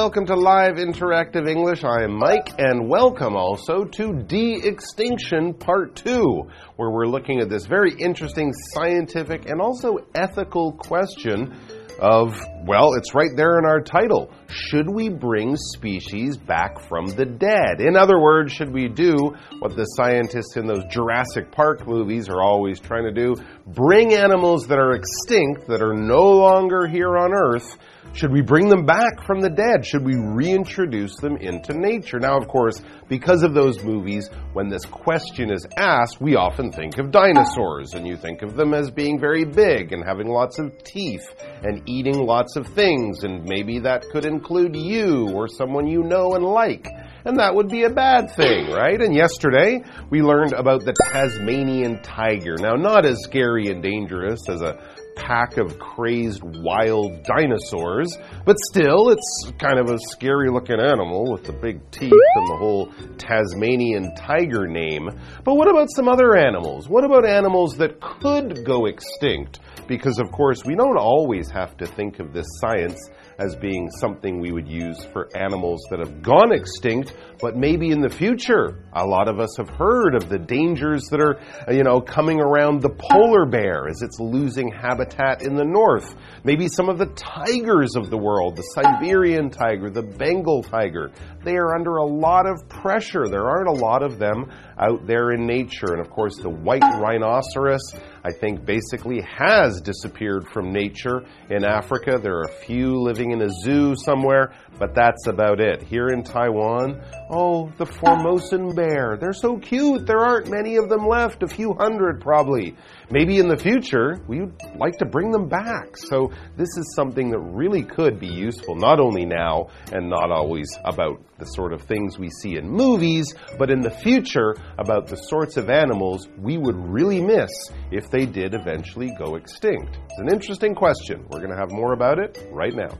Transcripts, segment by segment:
Welcome to Live Interactive English. I am Mike, and welcome also to De Extinction Part 2, where we're looking at this very interesting scientific and also ethical question of, well, it's right there in our title. Should we bring species back from the dead? In other words, should we do what the scientists in those Jurassic Park movies are always trying to do? Bring animals that are extinct, that are no longer here on Earth, should we bring them back from the dead? Should we reintroduce them into nature? Now, of course, because of those movies, when this question is asked, we often think of dinosaurs, and you think of them as being very big and having lots of teeth and eating lots of things, and maybe that could include you or someone you know and like. And that would be a bad thing, right? And yesterday, we learned about the Tasmanian tiger. Now, not as scary and dangerous as a pack of crazed wild dinosaurs, but still, it's kind of a scary looking animal with the big teeth and the whole Tasmanian tiger name. But what about some other animals? What about animals that could go extinct? Because, of course, we don't always have to think of this science as being something we would use for animals that have gone extinct, but maybe in the future. A lot of us have heard of the dangers that are, uh, you know, coming around the polar bear as it's losing habitat in the north. Maybe some of the tigers of the world, the Siberian tiger, the Bengal tiger, they are under a lot of pressure. There aren't a lot of them out there in nature. And of course, the white rhinoceros, I think, basically has disappeared from nature in Africa. There are a few living in a zoo somewhere, but that's about it. Here in Taiwan, oh, the Formosan bear. They're so cute. There aren't many of them left, a few hundred probably. Maybe in the future, we'd like to bring them back. So this is something that really could be useful, not only now and not always about the sort of things we see in movies, but in the future about the sorts of animals we would really miss if they did eventually go extinct. It's an interesting question. We're going to have more about it right now.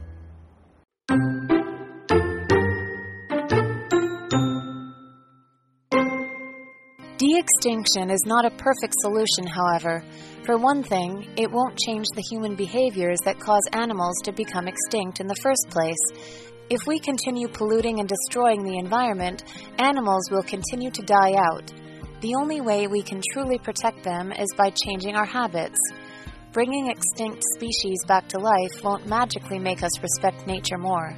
De-extinction is not a perfect solution, however. For one thing, it won't change the human behaviors that cause animals to become extinct in the first place. If we continue polluting and destroying the environment, animals will continue to die out. The only way we can truly protect them is by changing our habits. Bringing extinct species back to life won't magically make us respect nature more.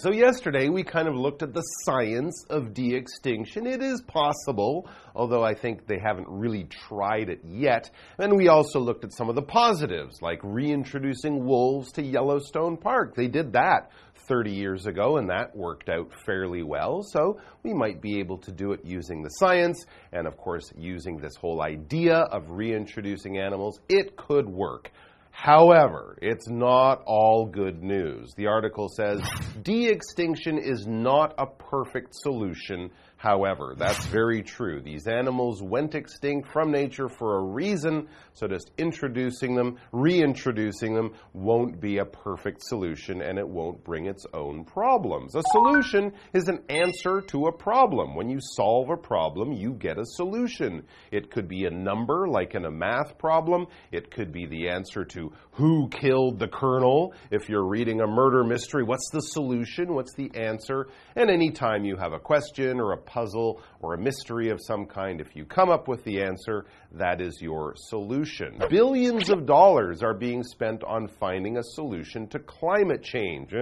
So yesterday we kind of looked at the science of de extinction. It is possible, although I think they haven't really tried it yet. And we also looked at some of the positives, like reintroducing wolves to Yellowstone Park. They did that 30 years ago, and that worked out fairly well. So we might be able to do it using the science, and of course, using this whole idea of reintroducing animals. It could work. However, it's not all good news. The article says de extinction is not a perfect solution However, that's very true. These animals went extinct from nature for a reason, so just introducing them, reintroducing them, won't be a perfect solution and it won't bring its own problems. A solution is an answer to a problem. When you solve a problem, you get a solution. It could be a number, like in a math problem, it could be the answer to who killed the colonel. If you're reading a murder mystery, what's the solution? What's the answer? And anytime you have a question or a puzzle or a mystery of some kind, if you come up with the answer, that is your solution. Billions of dollars are being spent on finding a solution to climate change.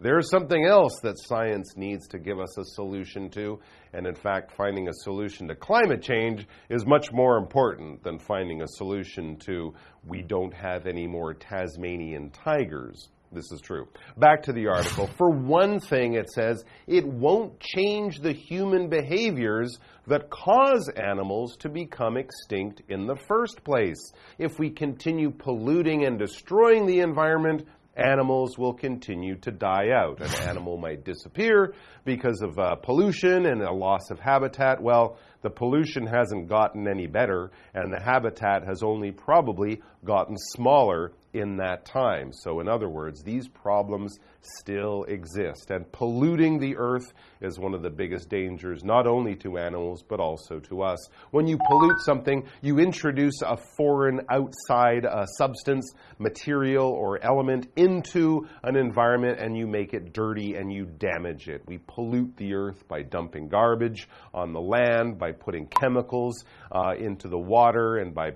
There's something else that science needs to give us a solution to. And in fact, finding a solution to climate change is much more important than finding a solution to we don't have any more Tasmanian tigers. This is true. Back to the article. For one thing, it says it won't change the human behaviors that cause animals to become extinct in the first place. If we continue polluting and destroying the environment, animals will continue to die out. An animal might disappear because of uh, pollution and a loss of habitat. Well, The pollution hasn't gotten any better, and the habitat has only probably gotten smaller in that time. So, in other words, these problems still exist. And polluting the earth is one of the biggest dangers, not only to animals, but also to us. When you pollute something, you introduce a foreign outside uh, substance, material, or element into an environment and you make it dirty and you damage it. We pollute the earth by dumping garbage on the land, by putting chemicals uh, into the water, and by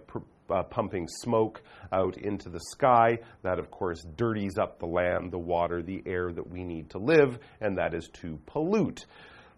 uh, pumping smoke out into the sky. That, of course, dirties up the land, the water, the air that we need to live, and that is to pollute.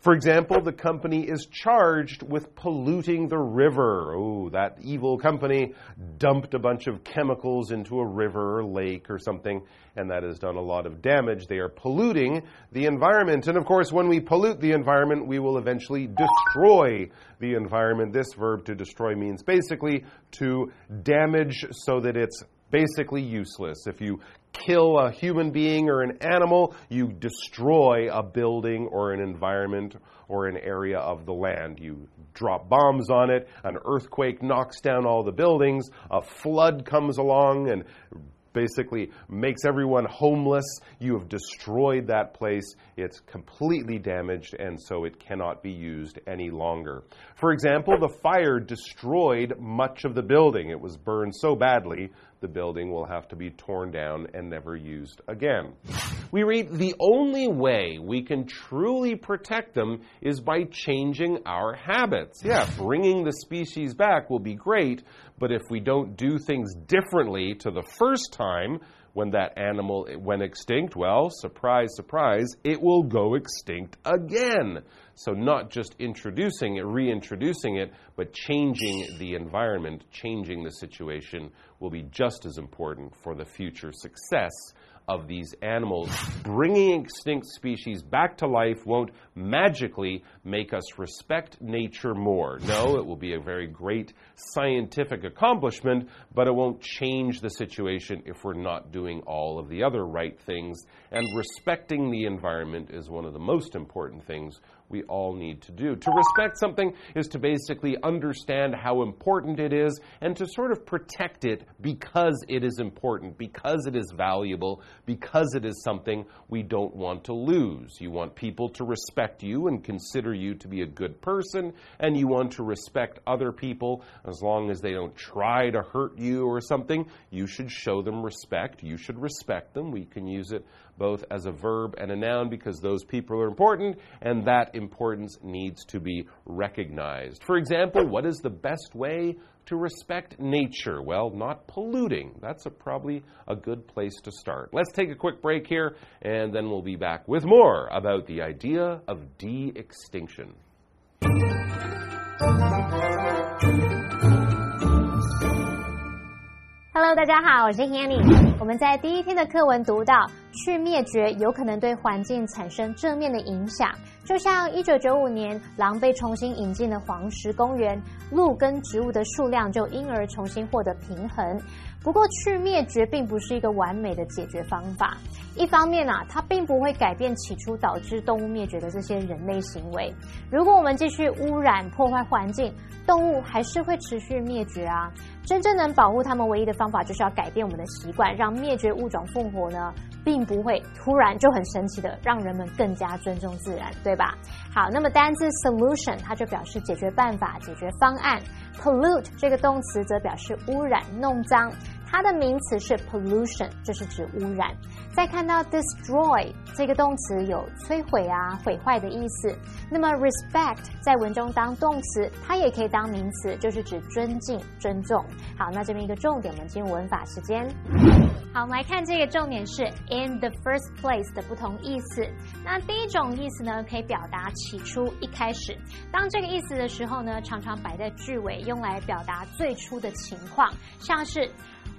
For example, the company is charged with polluting the river. Oh, that evil company dumped a bunch of chemicals into a river or lake or something, and that has done a lot of damage. They are polluting the environment. And of course, when we pollute the environment, we will eventually destroy the environment. This verb to destroy means basically to damage so that it's basically useless. If you kill a human being or an animal, you destroy a building or an environment or an area of the land. You drop bombs on it, an earthquake knocks down all the buildings, a flood comes along and basically makes everyone homeless. You have destroyed that place. It's completely damaged, and so it cannot be used any longer. For example, the fire destroyed much of the building. It was burned so badly the building will have to be torn down and never used again. We read the only way we can truly protect them is by changing our habits. Yeah, bringing the species back will be great, but if we don't do things differently to the first time, when that animal went extinct, well, surprise, surprise, it will go extinct again. So, not just introducing it, reintroducing it, but changing the environment, changing the situation will be just as important for the future success of these animals. Bringing extinct species back to life won't magically make us respect nature more. No, it will be a very great scientific accomplishment, but it won't change the situation if we're not doing all of the other right things. And respecting the environment is one of the most important things we all need to do. To respect something is to basically understand how important it is and to sort of protect it because it is important, because it is valuable, because it is something we don't want to lose. You want people to respect you and consider you to be a good person, and you want to respect other people as long as they don't try to hurt you or something. You should show them respect. You should respect them. We can use it both as a verb and a noun because those people are important and that importance needs to be recognized. For example, what is the best way to respect nature? Well, not polluting. That's a, probably a good place to start. Let's take a quick break here and then we'll be back with more about the idea of de extinction. Hello，大家好，我是 Hanny。我们在第一天的课文读到， 去灭绝有可能对环境产生正面的影响。就像一九九五年，狼被重新引进了黄石公园，鹿跟植物的数量就因而重新获得平衡。不过，去灭绝并不是一个完美的解决方法。一方面啊，它并不会改变起初导致动物灭绝的这些人类行为。如果我们继续污染、破坏环境，动物还是会持续灭绝啊。真正能保护它们唯一的方法，就是要改变我们的习惯，让灭绝物种复活呢，并不会突然就很神奇的让人们更加尊重自然，对吧？好，那么单字 solution 它就表示解决办法、解决方案；pollute 这个动词则表示污染、弄脏。它的名词是 pollution，就是指污染。再看到 destroy 这个动词有摧毁啊、毁坏的意思。那么 respect 在文中当动词，它也可以当名词，就是指尊敬、尊重。好，那这边一个重点，我们进入文法时间。好，我们来看这个重点是 in the first place 的不同意思。那第一种意思呢，可以表达起初、一开始。当这个意思的时候呢，常常摆在句尾，用来表达最初的情况，像是。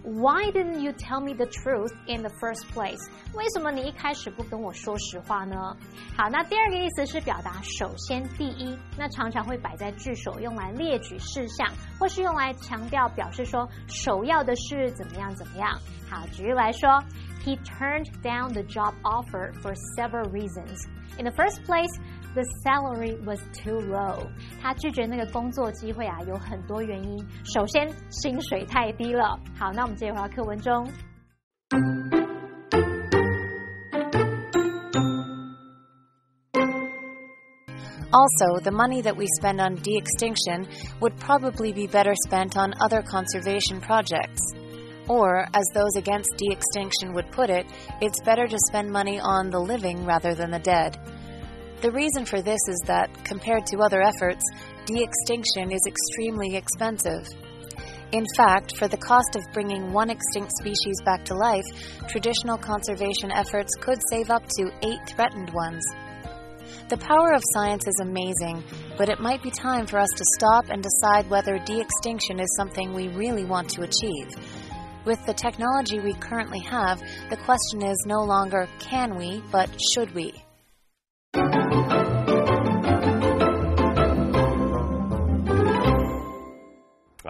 Why didn't you tell me the truth in the first place？为什么你一开始不跟我说实话呢？好，那第二个意思是表达首先第一，那常常会摆在句首，用来列举事项，或是用来强调表示说首要的是怎么样怎么样。好，举例来说，He turned down the job offer for several reasons。 In the first place, the salary was too low. 他拒绝那个工作机会啊，有很多原因。首先，薪水太低了。好，那我们接着回到课文中。Also, the money that we spend on de extinction would probably be better spent on other conservation projects. Or, as those against de extinction would put it, it's better to spend money on the living rather than the dead. The reason for this is that, compared to other efforts, de extinction is extremely expensive. In fact, for the cost of bringing one extinct species back to life, traditional conservation efforts could save up to eight threatened ones. The power of science is amazing, but it might be time for us to stop and decide whether de extinction is something we really want to achieve. With the technology we currently have, the question is no longer can we, but should we.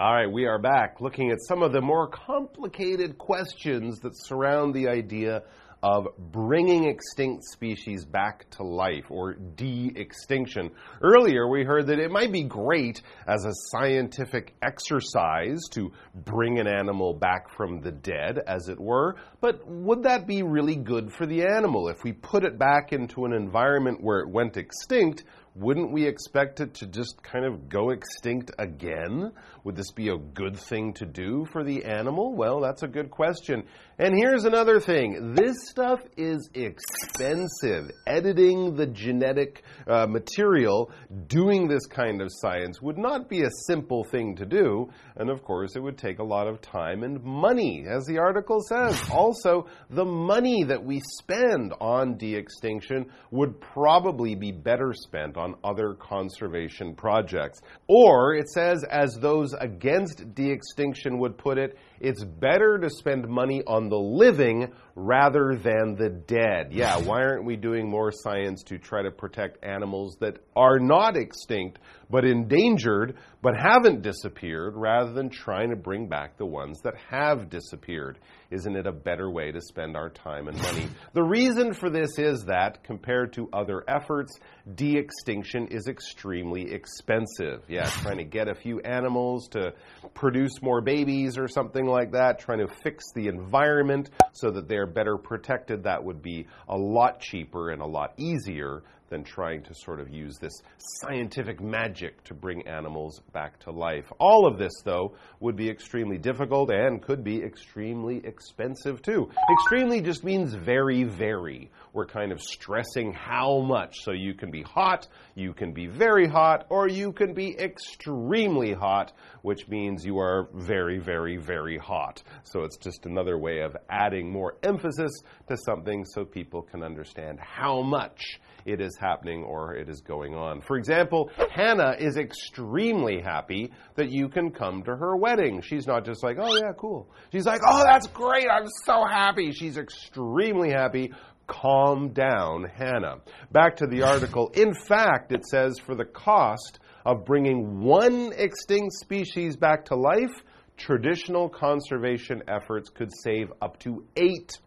All right, we are back looking at some of the more complicated questions that surround the idea of bringing extinct species back to life or de extinction. Earlier, we heard that it might be great as a scientific exercise to bring an animal back from the dead, as it were, but would that be really good for the animal? If we put it back into an environment where it went extinct, wouldn't we expect it to just kind of go extinct again? Would this be a good thing to do for the animal? Well, that's a good question. And here's another thing this stuff is expensive. Editing the genetic uh, material, doing this kind of science, would not be a simple thing to do. And of course, it would take a lot of time and money, as the article says. Also, the money that we spend on de extinction would probably be better spent on other conservation projects. Or it says, as those against de extinction would put it, it's better to spend money on the living rather than the dead. Yeah, why aren't we doing more science to try to protect animals that are not extinct but endangered but haven't disappeared rather than trying to bring back the ones that have disappeared? Isn't it a better way to spend our time and money? The reason for this is that, compared to other efforts, de extinction is extremely expensive. Yeah, trying to get a few animals to produce more babies or something like that, trying to fix the environment so that they're better protected, that would be a lot cheaper and a lot easier than trying to sort of use this scientific magic to bring animals back to life. All of this, though, would be extremely difficult and could be extremely expensive, too. Extremely just means very, very. We're kind of stressing how much. So you can be hot, you can be very hot, or you can be extremely hot, which means you are very, very, very hot. So it's just another way of adding more emphasis to something so people can understand how much it is happening or it is going on. For example, Hannah is extremely happy that you can come to her wedding. She's not just like, oh, yeah, cool. She's like, oh, that's great. I'm so happy. She's extremely happy calm down Hannah. Back to the article. In fact, it says for the cost of bringing one extinct species back to life, traditional conservation efforts could save up to eight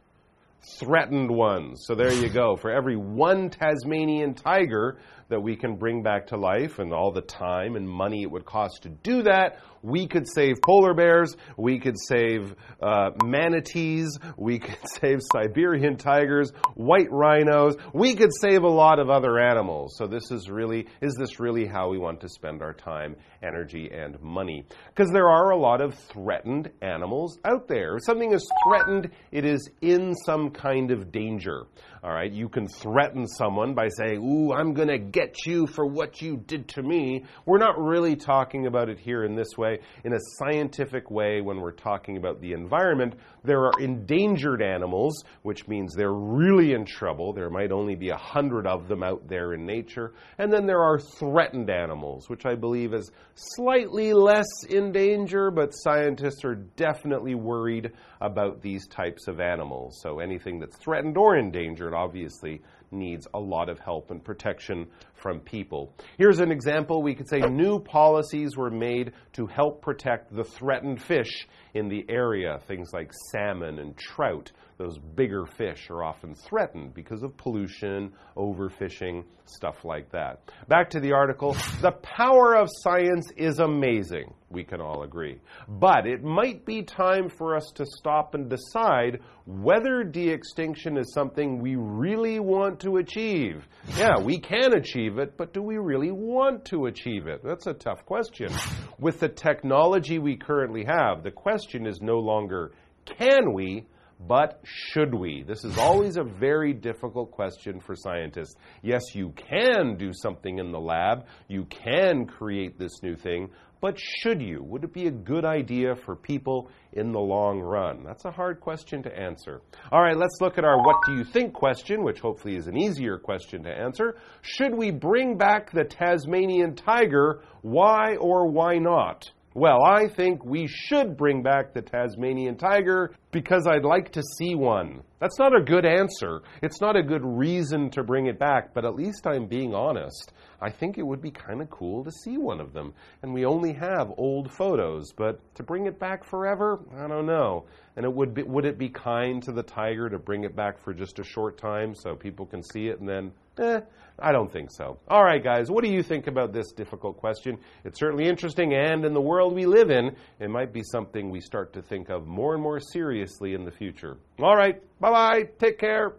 threatened ones. So there you go. For every one Tasmanian tiger that we can bring back to life and all the time and money it would cost to do that, we could save polar bears, we could save uh, manatees, we could save Siberian tigers, white rhinos, we could save a lot of other animals. So this is really, is this really how we want to spend our time, energy, and money? Because there are a lot of threatened animals out there. If something is threatened, it is in some kind of danger. All right, you can threaten someone by saying, Ooh, I'm going to get you for what you did to me. We're not really talking about it here in this way. In a scientific way, when we're talking about the environment, there are endangered animals, which means they're really in trouble. There might only be a hundred of them out there in nature. And then there are threatened animals, which I believe is slightly less in danger, but scientists are definitely worried about these types of animals. So anything that's threatened or endangered obviously needs a lot of help and protection from people. Here's an example. We could say new policies were made to help protect the threatened fish in the area. Things like salmon and trout, those bigger fish, are often threatened because of pollution, overfishing, stuff like that. Back to the article. The power of science is amazing. We can all agree. But it might be time for us to stop and decide whether de extinction is something we really want to achieve. Yeah, we can achieve it, but do we really want to achieve it? That's a tough question. With the technology we currently have, the question is no longer can we, but should we? This is always a very difficult question for scientists. Yes, you can do something in the lab, you can create this new thing, but should you? Would it be a good idea for people in the long run? That's a hard question to answer. All right, let's look at our what do you think question, which hopefully is an easier question to answer. Should we bring back the Tasmanian tiger? Why or why not? Well, I think we should bring back the Tasmanian tiger because I'd like to see one. That's not a good answer. It's not a good reason to bring it back, but at least I'm being honest. I think it would be kind of cool to see one of them. And we only have old photos, but to bring it back forever, I don't know. And it would be, would it be kind to the tiger to bring it back for just a short time so people can see it and then Eh, I don't think so. All right, guys, what do you think about this difficult question? It's certainly interesting, and in the world we live in, it might be something we start to think of more and more seriously in the future. All right, bye bye, take care.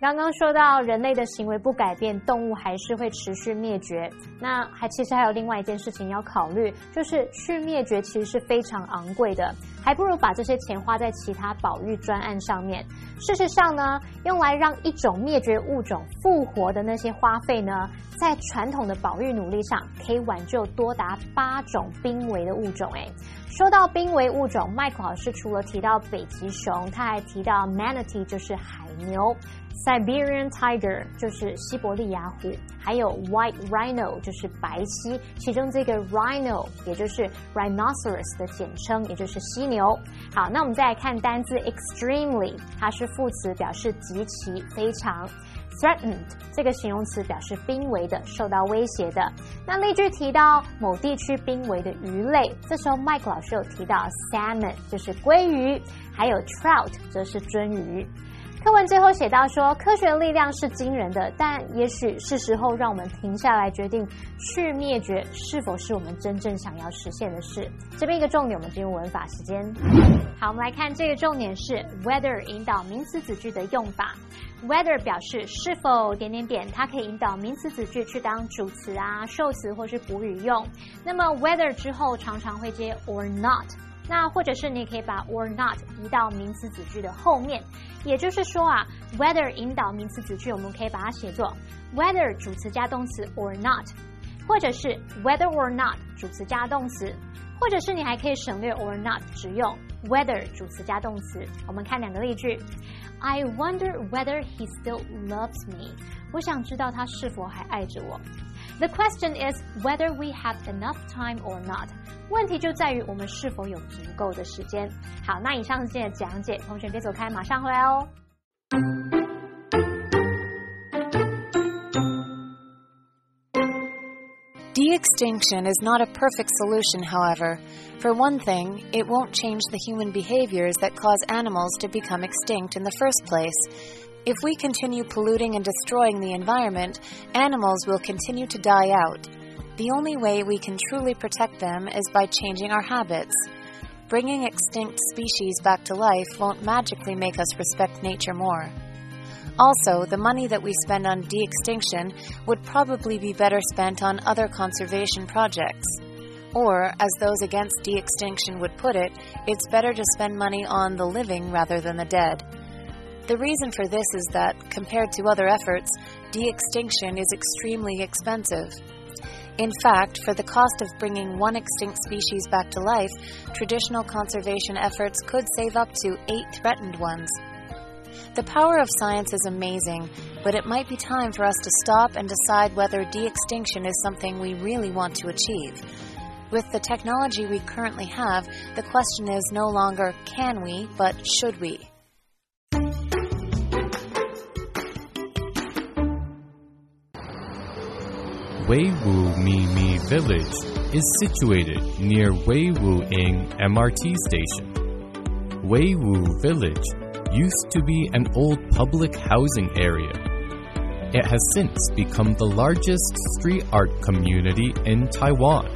刚刚说到人类的行为不改变，动物还是会持续灭绝。那还其实还有另外一件事情要考虑，就是去灭绝其实是非常昂贵的， 还不如把这些钱花在其他保育专案上面。事实上呢，用来让一种灭绝物种复活的那些花费呢，在传统的保育努力上，可以挽救多达八种濒危的物种。诶，说到濒危物种，麦克老师除了提到北极熊，他还提到 manatee，就是海牛。Siberian tiger 就是西伯利亚虎，还有 white rhino 就是白犀，其中这个 rhino 也就是 rhinoceros 的简称，也就是犀牛。好，那我们再来看单字 extremely，它是副词，表示极其、非常。Threatened 这个形容词表示濒危的、受到威胁的。那例句提到某地区濒危的鱼类，这时候 Mike 老师有提到 salmon 就是鲑鱼，还有 trout 则是鳟鱼。课文最后写到说，科学的力量是惊人的，但也许是时候让我们停下来，决定去灭绝是否是我们真正想要实现的事。这边一个重点，我们进入文法时间。好，我们来看这个重点是 whether 引导名词子句的用法。whether 表示是否点点点，它可以引导名词子句去当主词啊、受词或是补语用。那么 whether 之后常常会接 or not。那或者是你可以把 or not 移到名词子句的后面，也就是说啊，whether 引导名词子句，我们可以把它写作 whether 主词加动词 or not，或者是 whether or not 主词加动词，或者是你还可以省略 or not，只用 whether 主词加动词。我们看两个例句：I wonder whether he still loves me。我想知道他是否还爱着我。The question is whether we have enough time or not。问题就在于我们是否有足够的时间。好，那以上是今天的讲解，同学别走开，马上回来哦。De-extinction is not a perfect solution, however. For one thing, it won't change the human behaviors that cause animals to become extinct in the first place. If we continue polluting and destroying the environment, animals will continue to die out. The only way we can truly protect them is by changing our habits. Bringing extinct species back to life won't magically make us respect nature more. Also, the money that we spend on de extinction would probably be better spent on other conservation projects. Or, as those against de extinction would put it, it's better to spend money on the living rather than the dead. The reason for this is that, compared to other efforts, de extinction is extremely expensive. In fact, for the cost of bringing one extinct species back to life, traditional conservation efforts could save up to eight threatened ones. The power of science is amazing, but it might be time for us to stop and decide whether de extinction is something we really want to achieve. With the technology we currently have, the question is no longer can we, but should we? Weiwu Mi Village is situated near Weiwuying MRT station. Weiwu Village used to be an old public housing area. It has since become the largest street art community in Taiwan.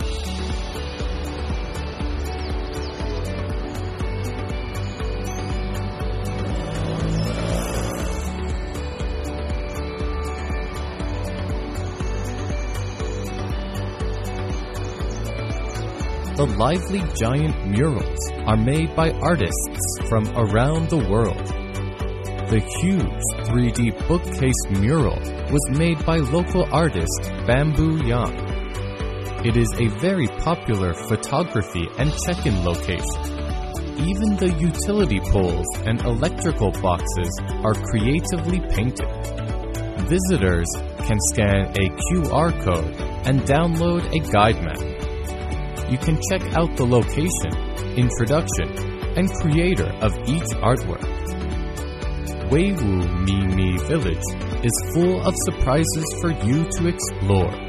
The lively giant murals are made by artists from around the world. The huge 3D bookcase mural was made by local artist Bamboo Yang. It is a very popular photography and check-in location. Even the utility poles and electrical boxes are creatively painted. Visitors can scan a QR code and download a guide map you can check out the location, introduction, and creator of each artwork. Weiwu Mi Village is full of surprises for you to explore.